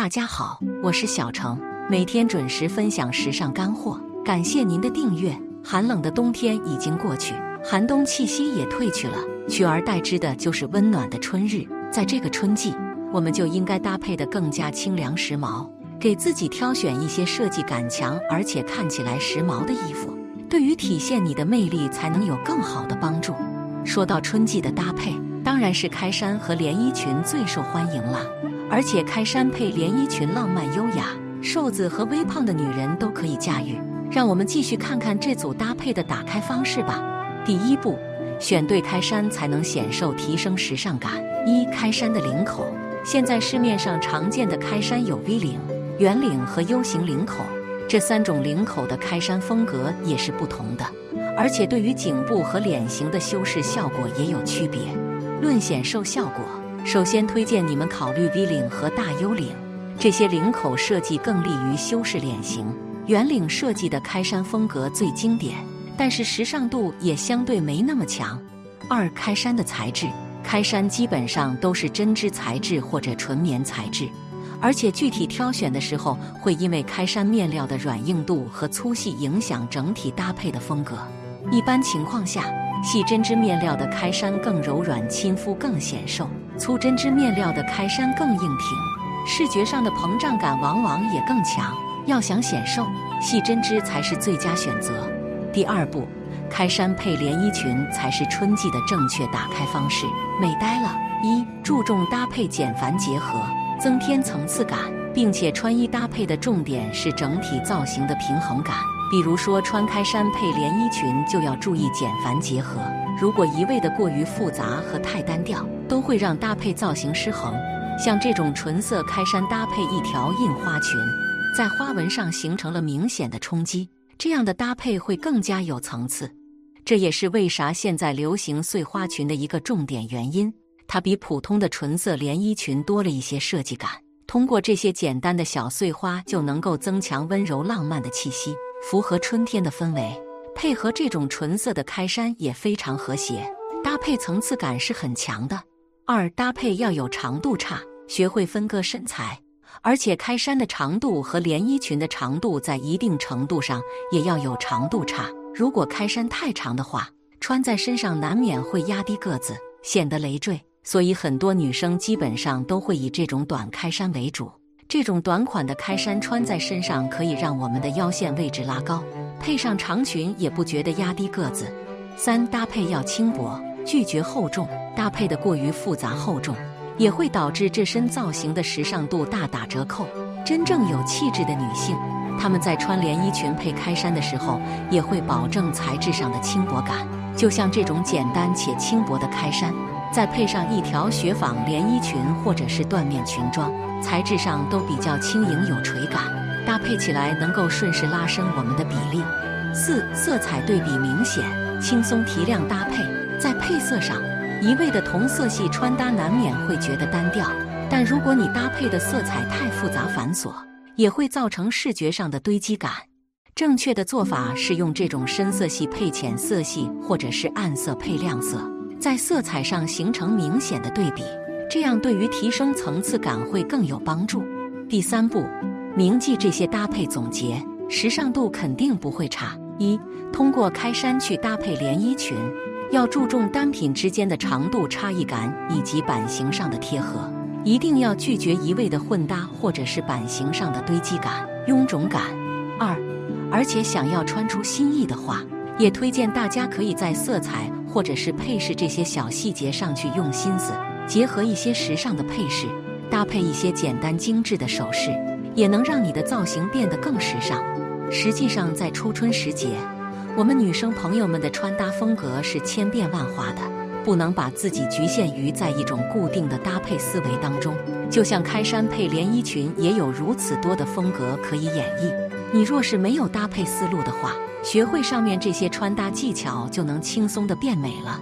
大家好，我是小程，每天准时分享时尚干货，感谢您的订阅。寒冷的冬天已经过去，寒冬气息也褪去了，取而代之的就是温暖的春日。在这个春季，我们就应该搭配的更加清凉时髦，给自己挑选一些设计感强而且看起来时髦的衣服，对于体现你的魅力才能有更好的帮助。说到春季的搭配，当然是开衫和连衣裙最受欢迎了。而且开衫配连衣裙浪漫优雅，瘦子和微胖的女人都可以驾驭。让我们继续看看这组搭配的打开方式吧。第一步，选对开衫才能显瘦，提升时尚感。一、开衫的领口。现在市面上常见的开衫有 V 领、圆领和 U 型领口，这三种领口的开衫风格也是不同的，而且对于颈部和脸型的修饰效果也有区别。论显瘦效果。首先推荐你们考虑 V 领和大 U 领，这些领口设计更利于修饰脸型。圆领设计的开衫风格最经典，但是时尚度也相对没那么强。二、开衫的材质，开衫基本上都是针织材质或者纯棉材质，而且具体挑选的时候会因为开衫面料的软硬度和粗细影响整体搭配的风格。一般情况下，细针织面料的开衫更柔软亲肤，更显瘦。粗针织面料的开衫更硬挺，视觉上的膨胀感往往也更强。要想显瘦，细针织才是最佳选择。第二步，开衫配连衣裙才是春季的正确打开方式，美呆了！一注重搭配简繁结合，增添层次感，并且穿衣搭配的重点是整体造型的平衡感。比如说，穿开衫配连衣裙就要注意简繁结合。如果一味的过于复杂和太单调，都会让搭配造型失衡。像这种纯色开衫搭配一条印花裙，在花纹上形成了明显的冲击，这样的搭配会更加有层次。这也是为啥现在流行碎花裙的一个重点原因。它比普通的纯色连衣裙多了一些设计感。通过这些简单的小碎花，就能够增强温柔浪漫的气息，符合春天的氛围。配合这种纯色的开衫也非常和谐，搭配层次感是很强的。二搭配要有长度差，学会分割身材，而且开衫的长度和连衣裙的长度在一定程度上也要有长度差。如果开衫太长的话，穿在身上难免会压低个子，显得累赘。所以很多女生基本上都会以这种短开衫为主。这种短款的开衫穿在身上可以让我们的腰线位置拉高。配上长裙也不觉得压低个子。三搭配要轻薄，拒绝厚重。搭配的过于复杂厚重，也会导致这身造型的时尚度大打折扣。真正有气质的女性，她们在穿连衣裙配开衫的时候，也会保证材质上的轻薄感。就像这种简单且轻薄的开衫，再配上一条雪纺连衣裙或者是缎面裙装，材质上都比较轻盈有垂感。搭配起来能够顺势拉伸我们的比例。四色彩对比明显，轻松提亮搭配。在配色上，一味的同色系穿搭难免会觉得单调。但如果你搭配的色彩太复杂繁琐，也会造成视觉上的堆积感。正确的做法是用这种深色系配浅色系，或者是暗色配亮色，在色彩上形成明显的对比，这样对于提升层次感会更有帮助。第三步。铭记这些搭配总结，时尚度肯定不会差。一、通过开衫去搭配连衣裙，要注重单品之间的长度差异感以及版型上的贴合，一定要拒绝一味的混搭或者是版型上的堆积感、臃肿感。二、而且想要穿出新意的话，也推荐大家可以在色彩或者是配饰这些小细节上去用心思，结合一些时尚的配饰，搭配一些简单精致的首饰。也能让你的造型变得更时尚。实际上，在初春时节，我们女生朋友们的穿搭风格是千变万化的，不能把自己局限于在一种固定的搭配思维当中。就像开衫配连衣裙，也有如此多的风格可以演绎。你若是没有搭配思路的话，学会上面这些穿搭技巧，就能轻松的变美了。